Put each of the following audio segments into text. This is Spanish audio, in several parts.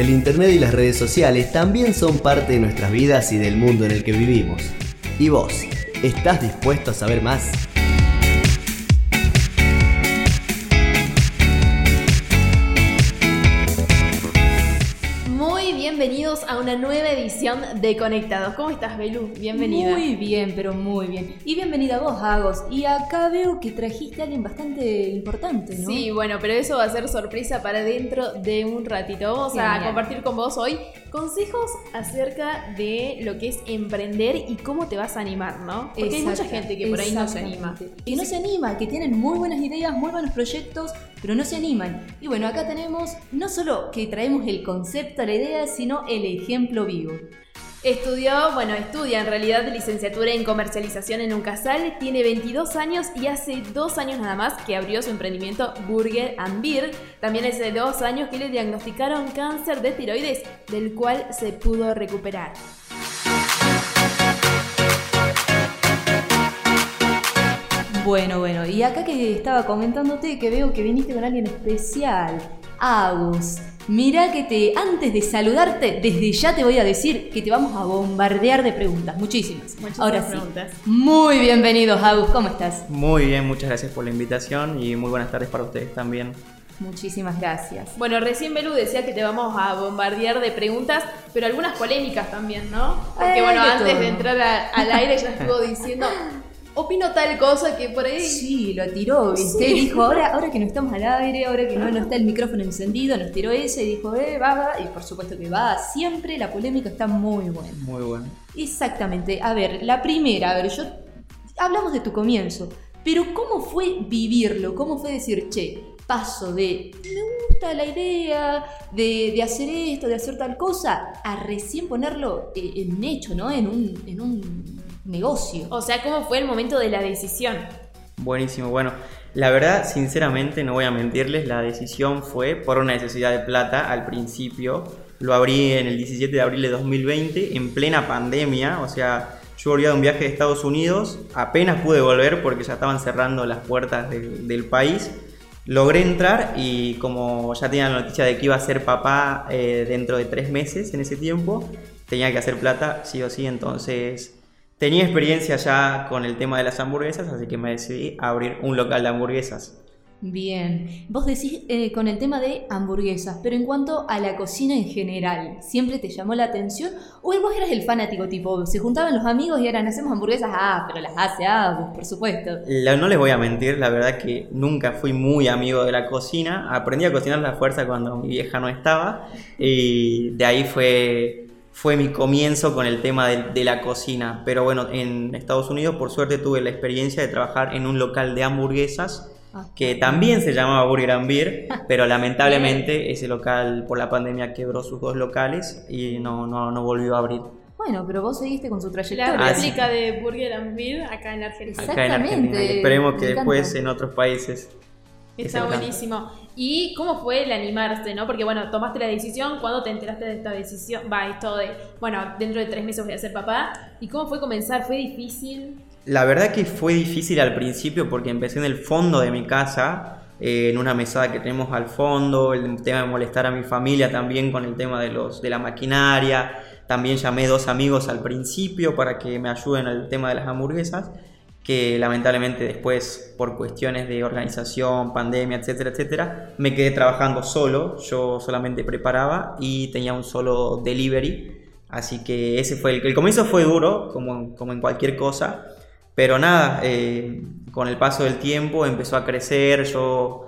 El Internet y las redes sociales también son parte de nuestras vidas y del mundo en el que vivimos. ¿Y vos? ¿Estás dispuesto a saber más? Nueva edición de Conectados. ¿Cómo estás, Belu? Bienvenida. Muy bien, pero muy bien. Y bienvenida a vos, Agos. Y acá veo que trajiste a alguien bastante importante, ¿no? Sí, bueno, pero eso va a ser sorpresa para dentro de un ratito. Vamos a compartir con vos hoy consejos acerca de lo que es emprender y cómo te vas a animar, ¿no? Porque hay mucha gente que por ahí no se anima. Que no se anima, que tienen muy buenas ideas, muy buenos proyectos, pero no se animan. Y bueno, acá tenemos no solo que traemos el concepto, la idea, sino el ejemplo vivo. Estudió, bueno, estudia en realidad licenciatura en comercialización en un casal, tiene 22 años y hace dos años nada más que abrió su emprendimiento Burger and Beer. También hace dos años que le diagnosticaron cáncer de tiroides, del cual se pudo recuperar. Bueno, bueno, y acá que estaba comentándote que veo que viniste con alguien especial, Agus. Mira que te, antes de saludarte, desde ya te voy a decir que te vamos a bombardear de preguntas, muchísimas. Muchas Ahora preguntas. Muy bienvenidos, Agus, ¿cómo estás? Muy bien, muchas gracias por la invitación y muy buenas tardes para ustedes también. Muchísimas gracias. Bueno, recién Belu decía que te vamos a bombardear de preguntas, pero algunas polémicas también, ¿no? Porque bueno, antes de entrar al aire ya estuvo diciendo, opino tal cosa que por ahí. Sí, lo tiró, ¿viste? Dijo, ahora, ahora que no estamos al aire, ahora que no, no está el micrófono encendido, nos tiró ese y dijo, eh, va, va. Y por supuesto que va, siempre la polémica está muy buena. Muy buena. Exactamente. A ver, la primera, a ver, yo. Hablamos de tu comienzo, pero ¿cómo fue vivirlo? ¿Cómo fue decir, che, paso de me gusta la idea de, de hacer esto, de hacer tal cosa, a recién ponerlo eh, en hecho, ¿no? En un, en un negocio. O sea, ¿cómo fue el momento de la decisión? Buenísimo, bueno, la verdad, sinceramente, no voy a mentirles, la decisión fue por una necesidad de plata al principio. Lo abrí en el 17 de abril de 2020, en plena pandemia, o sea, yo volvía de un viaje de Estados Unidos, apenas pude volver porque ya estaban cerrando las puertas del país. Logré entrar y como ya tenía la noticia de que iba a ser papá eh, dentro de tres meses en ese tiempo, tenía que hacer plata sí o sí, entonces Tenía experiencia ya con el tema de las hamburguesas, así que me decidí a abrir un local de hamburguesas. Bien, vos decís eh, con el tema de hamburguesas, pero en cuanto a la cocina en general, ¿siempre te llamó la atención? ¿O vos eras el fanático tipo, se juntaban los amigos y eran hacemos hamburguesas? Ah, pero las hace Agus, por supuesto. no les voy a mentir, la verdad que nunca fui muy amigo de la cocina. Aprendí a cocinar la fuerza cuando mi vieja no estaba y de ahí fue fue mi comienzo con el tema de, la cocina. Pero bueno, en Estados Unidos por suerte tuve la experiencia de trabajar en un local de hamburguesas ah. que también se llamaba Burger and Beer, pero lamentablemente ese local por la pandemia quebró sus dos locales y no, no, no volvió a abrir. Bueno, pero vos seguiste con su trayectoria. La réplica de Burger and Beer acá en Argentina. Exactamente. Esperemos que después en otros países. Está buenísimo. ¿Y cómo fue el animarse, no? Porque, bueno, tomaste la decisión, ¿cuándo te enteraste de esta decisión? Va, esto de, bueno, dentro de tres meses voy a ser papá. ¿Y cómo fue comenzar? ¿Fue difícil? La verdad que fue difícil al principio porque empecé en el fondo de mi casa, eh, en una mesada que tenemos al fondo, el tema de molestar a mi familia también con el tema de, los, de la maquinaria. También llamé dos amigos al principio para que me ayuden al tema de las hamburguesas que lamentablemente después por cuestiones de organización, pandemia, etcétera, etcétera, me quedé trabajando solo, yo solamente preparaba y tenía un solo delivery, así que ese fue el, el comienzo fue duro, como, como en cualquier cosa, pero nada, eh, con el paso del tiempo empezó a crecer, yo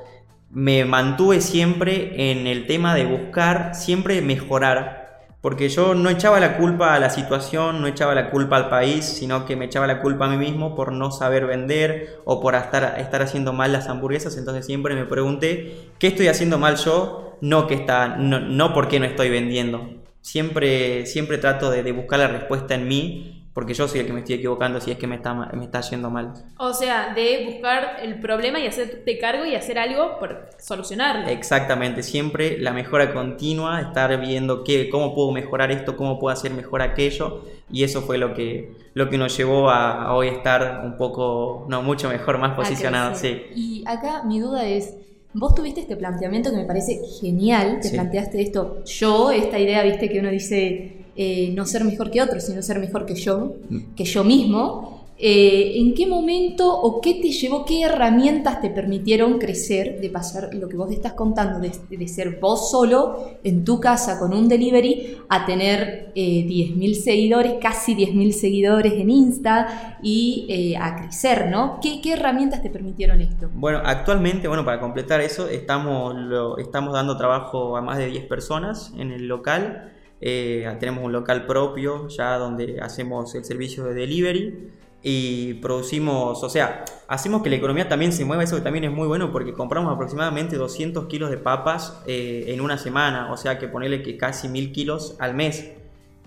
me mantuve siempre en el tema de buscar siempre mejorar porque yo no echaba la culpa a la situación, no echaba la culpa al país, sino que me echaba la culpa a mí mismo por no saber vender o por estar, haciendo mal las hamburguesas. Entonces siempre me pregunté, ¿qué estoy haciendo mal yo? No, que está, no, no por qué no estoy vendiendo. Siempre, siempre trato de buscar la respuesta en mí porque yo soy el que me estoy equivocando si es que me está, me está yendo mal. O sea, de buscar el problema y hacerte cargo y hacer algo por solucionarlo. Exactamente, siempre la mejora continua, estar viendo qué, cómo puedo mejorar esto, cómo puedo hacer mejor aquello, y eso fue lo que, lo que nos llevó a, a hoy estar un poco, no, mucho mejor, más posicionado. Sí. Y acá mi duda es, Vos tuviste este planteamiento que me parece genial, te Sí. planteaste esto, yo, esta idea, viste, que uno dice eh, no ser mejor que otro, sino ser mejor que yo, Mm. que yo mismo. Eh, ¿En qué momento o qué te llevó, qué herramientas te permitieron crecer de pasar lo que vos estás contando, de, de ser vos solo en tu casa con un delivery a tener eh, 10.000 seguidores, casi 10.000 seguidores en Insta y eh, a crecer, ¿no? ¿Qué, ¿Qué herramientas te permitieron esto? Bueno, actualmente, bueno, para completar eso, estamos, lo- estamos dando trabajo a más de 10 personas en el local. Eh, tenemos un local propio ya donde hacemos el servicio de delivery y producimos, o sea, hacemos que la economía también se mueva, eso también es muy bueno porque compramos aproximadamente 200 kilos de papas eh, en una semana, o sea que ponerle que casi 1000 kilos al mes.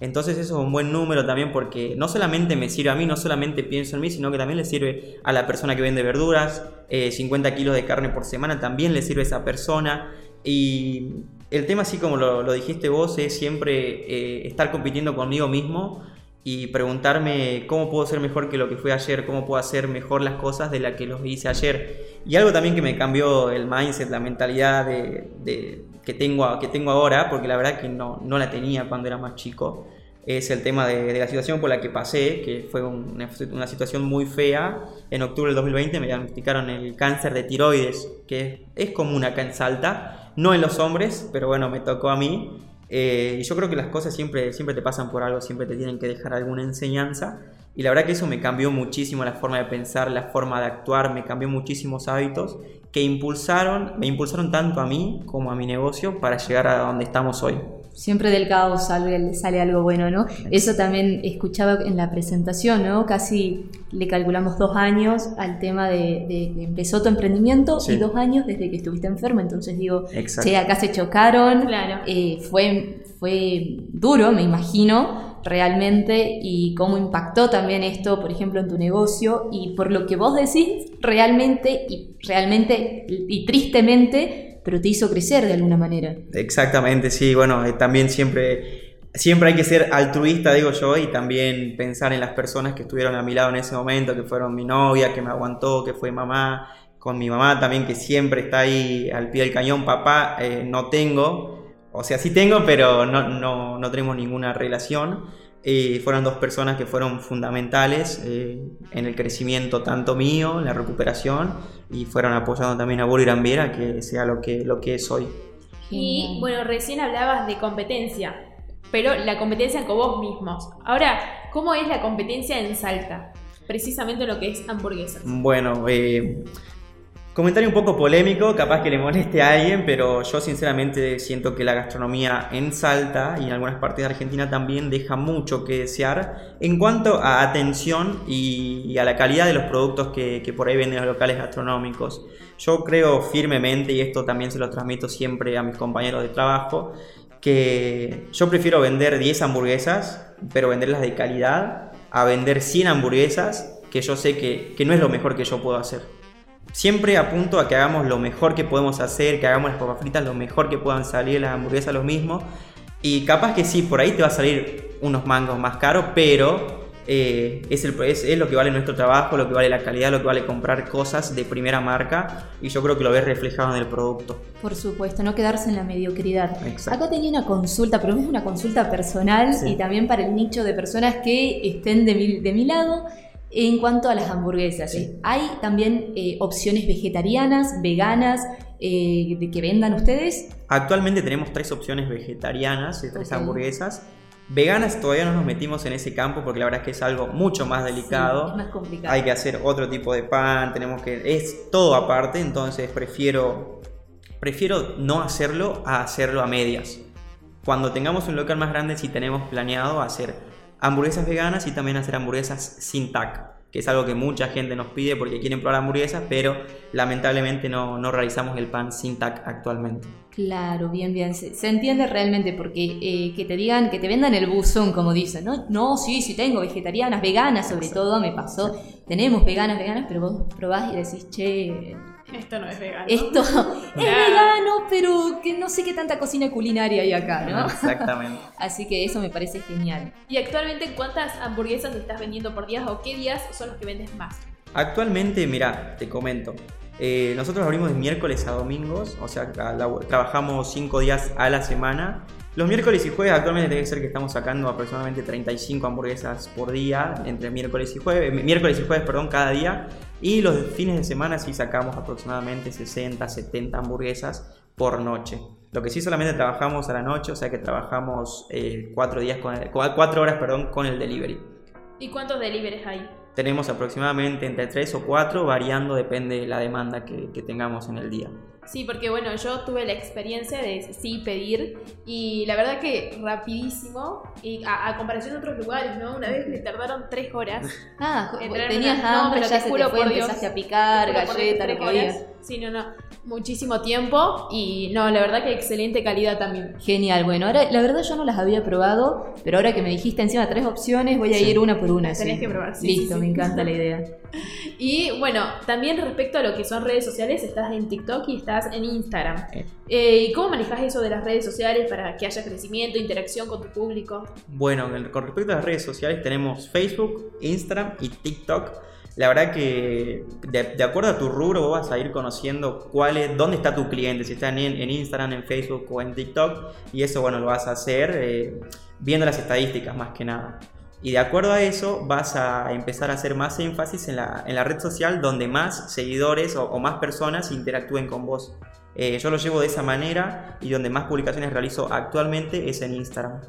Entonces eso es un buen número también porque no solamente me sirve a mí, no solamente pienso en mí, sino que también le sirve a la persona que vende verduras, eh, 50 kilos de carne por semana también le sirve a esa persona. Y el tema, así como lo, lo dijiste vos, es siempre eh, estar compitiendo conmigo mismo y preguntarme cómo puedo ser mejor que lo que fui ayer, cómo puedo hacer mejor las cosas de las que los hice ayer. Y algo también que me cambió el mindset, la mentalidad de, de- que, tengo, que tengo ahora, porque la verdad que no, no la tenía cuando era más chico, es el tema de, la situación por la que pasé, que fue un- una, situación muy fea. En octubre del 2020 me diagnosticaron el cáncer de tiroides, que es común acá en Salta, no en los hombres, pero bueno, me tocó a mí. Eh, y yo creo que las cosas siempre, siempre te pasan por algo, siempre te tienen que dejar alguna enseñanza. Y la verdad que eso me cambió muchísimo la forma de pensar, la forma de actuar, me cambió muchísimos hábitos que impulsaron, me impulsaron tanto a mí como a mi negocio para llegar a donde estamos hoy. Siempre del caos sale, sale algo bueno, ¿no? Eso también escuchaba en la presentación, ¿no? Casi le calculamos dos años al tema de, de que empezó tu emprendimiento Sí. y dos años desde que estuviste enfermo. Entonces digo, Exacto. che, acá se chocaron. Claro. Eh, fue, fue duro, me imagino, realmente, y cómo impactó también esto, por ejemplo, en tu negocio. Y por lo que vos decís, realmente, y realmente, y tristemente, pero te hizo crecer de alguna manera. Exactamente, sí, bueno, eh, también siempre, siempre hay que ser altruista, digo yo, y también pensar en las personas que estuvieron a mi lado en ese momento, que fueron mi novia, que me aguantó, que fue mamá, con mi mamá también, que siempre está ahí al pie del cañón, papá, eh, no tengo, o sea, sí tengo, pero no, no, no tenemos ninguna relación. Eh, fueron dos personas que fueron fundamentales eh, en el crecimiento tanto mío, en la recuperación, y fueron apoyando también a Burger Ambiera que sea lo que, lo que es hoy. Y bueno, recién hablabas de competencia, pero la competencia con vos mismos. Ahora, ¿cómo es la competencia en Salta? Precisamente lo que es hamburguesas. Bueno, eh, comentario un poco polémico, capaz que le moleste a alguien, pero yo sinceramente siento que la gastronomía en Salta y en algunas partes de Argentina también deja mucho que desear en cuanto a atención y, y a la calidad de los productos que, que por ahí venden los locales gastronómicos. Yo creo firmemente, y esto también se lo transmito siempre a mis compañeros de trabajo, que yo prefiero vender 10 hamburguesas, pero venderlas de calidad, a vender 100 hamburguesas que yo sé que, que no es lo mejor que yo puedo hacer. Siempre apunto a que hagamos lo mejor que podemos hacer, que hagamos las papas fritas lo mejor que puedan salir, las hamburguesas lo mismo. Y capaz que sí, por ahí te va a salir unos mangos más caros, pero eh, es, el, es, es lo que vale nuestro trabajo, lo que vale la calidad, lo que vale comprar cosas de primera marca. Y yo creo que lo ves reflejado en el producto. Por supuesto, no quedarse en la mediocridad. Exacto. Acá tenía una consulta, pero es una consulta personal Sí. y también para el nicho de personas que estén de mi, de mi lado en cuanto a las hamburguesas. Sí. ¿Hay también eh, opciones vegetarianas, veganas, eh, de que vendan ustedes? Actualmente tenemos tres opciones vegetarianas tres hamburguesas. Veganas todavía no nos metimos en ese campo porque la verdad es que es algo mucho más delicado. Sí, es más complicado. Hay que hacer otro tipo de pan, tenemos que es todo aparte, entonces prefiero prefiero no hacerlo a hacerlo a medias. Cuando tengamos un local más grande sí tenemos planeado hacer hamburguesas veganas y también hacer hamburguesas sin tac, que es algo que mucha gente nos pide porque quieren probar hamburguesas, pero lamentablemente no, no realizamos el pan sin tac actualmente. Claro, bien, bien. Se, se entiende realmente porque eh, que te digan, que te vendan el buzón, como dicen, ¿no? No, sí, sí tengo vegetarianas, veganas sobre todo, me pasó. Tenemos veganas, veganas, pero vos probás y decís, che, Esto no es vegano. esto es vegano, pero que no sé qué tanta cocina culinaria hay acá, ¿no? Exactamente. Así que eso me parece genial. ¿Y actualmente cuántas hamburguesas estás vendiendo por día o qué días son los que vendes más? Actualmente, mira, te comento. Eh, nosotros abrimos de miércoles a domingos, o sea, la- trabajamos 5 días a la semana. Los miércoles y jueves actualmente debe ser que estamos sacando aproximadamente 35 hamburguesas por día, entre miércoles y jueves, mi- miércoles y jueves, perdón, cada día. Y los fines de semana sí sacamos aproximadamente 60, 70 hamburguesas por noche. Lo que sí solamente trabajamos a la noche, o sea que trabajamos 4 días con el- cua- cuatro horas perdón, con el delivery. ¿Y cuántos deliveries hay? Tenemos aproximadamente entre 3 o 4, variando depende de la demanda que, que tengamos en el día. Sí, porque bueno, yo tuve la experiencia de sí pedir y la verdad que rapidísimo y a, a comparación de otros lugares, ¿no? Una vez me tardaron tres horas. Ah, tenías una- no, hambre, pero ya te se te fue, por Dios, empezaste a picar, lo que. Sí, no, no. Muchísimo tiempo y no, la verdad que excelente calidad también. Genial, bueno, ahora la verdad yo no las había probado, pero ahora que me dijiste encima tres opciones, voy a Sí. ir una por una. Tenés sí. que probar, sí, Listo, sí, sí. me encanta la idea. Y bueno, también respecto a lo que son redes sociales, estás en TikTok y estás en Instagram. Eh. Eh, ¿Y cómo manejas eso de las redes sociales para que haya crecimiento, interacción con tu público? Bueno, en- con respecto a las redes sociales tenemos Facebook, Instagram y TikTok. La verdad que de, acuerdo a tu rubro vas a ir conociendo cuál es, dónde está tu cliente, si está en, en Instagram, en Facebook o en TikTok. Y eso, bueno, lo vas a hacer eh, viendo las estadísticas más que nada. Y de acuerdo a eso vas a empezar a hacer más énfasis en la, en la red social donde más seguidores o, o más personas interactúen con vos. Eh, yo lo llevo de esa manera y donde más publicaciones realizo actualmente es en Instagram.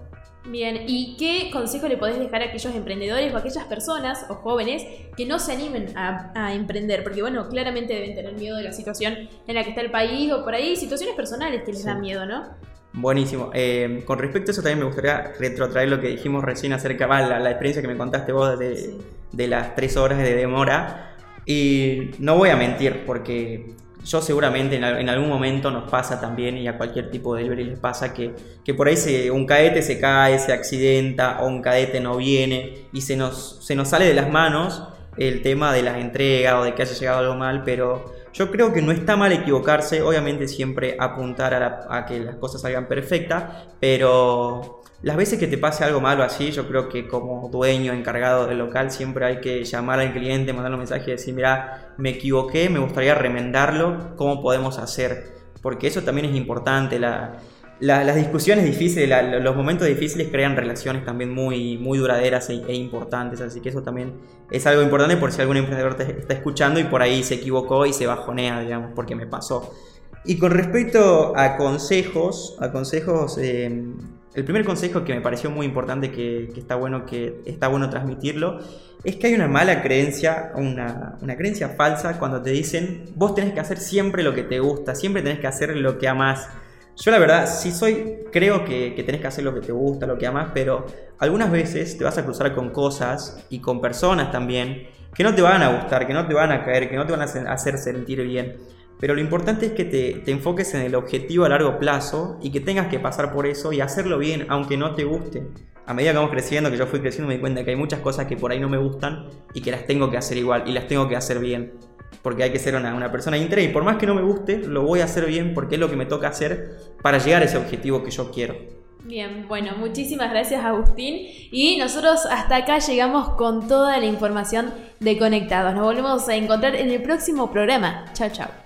Bien, ¿y qué consejo le podés dejar a aquellos emprendedores o a aquellas personas o jóvenes que no se animen a, a emprender? Porque bueno, claramente deben tener miedo de la situación en la que está el país o por ahí situaciones personales que les Sí. dan miedo, ¿no? Buenísimo. Eh, con respecto a eso también me gustaría retrotraer lo que dijimos recién acerca de la, la experiencia que me contaste vos de, Sí. de las tres horas de demora. Y no voy a mentir, porque yo seguramente en, al- en algún momento nos pasa también, y a cualquier tipo de delivery les pasa, que, que por ahí se- un cadete se cae, se accidenta, o un cadete no viene, y se nos, se nos sale de las manos el tema de las entregas o de que haya llegado algo mal, pero yo creo que no está mal equivocarse, obviamente siempre apuntar a, a que las cosas salgan perfectas, pero las veces que te pase algo malo así, yo creo que como dueño, encargado del local, siempre hay que llamar al cliente, mandarle un mensaje y decir, mira, me equivoqué, me gustaría remendarlo, ¿cómo podemos hacer? Porque eso también es importante, la- la- las discusiones difíciles, los momentos difíciles crean relaciones también muy, muy duraderas e, e importantes, así que eso también es algo importante por si algún emprendedor te está escuchando y por ahí se equivocó y se bajonea, digamos, porque me pasó. Y con respecto a consejos, a consejos, eh, el primer consejo que me pareció muy importante que, está bueno que está bueno transmitirlo es que hay una mala creencia, una, una creencia falsa cuando te dicen vos tenés que hacer siempre lo que te gusta, siempre tenés que hacer lo que amás. Yo la verdad, sí soy, creo que, tenés que hacer lo que te gusta, lo que amás, pero algunas veces te vas a cruzar con cosas y con personas también que no te van a gustar, que no te van a caer, que no te van a hacer sentir bien. Pero lo importante es que te, te enfoques en el objetivo a largo plazo y que tengas que pasar por eso y hacerlo bien, aunque no te guste. A medida que vamos creciendo, que yo fui creciendo, me di cuenta que hay muchas cosas que por ahí no me gustan y que las tengo que hacer igual y las tengo que hacer bien. Porque hay que ser una, una persona íntegra y por más que no me guste, lo voy a hacer bien porque es lo que me toca hacer para llegar a ese objetivo que yo quiero. Bien, bueno, muchísimas gracias Agustín. Y nosotros hasta acá llegamos con toda la información de Conectados. Nos volvemos a encontrar en el próximo programa. Chao, chao.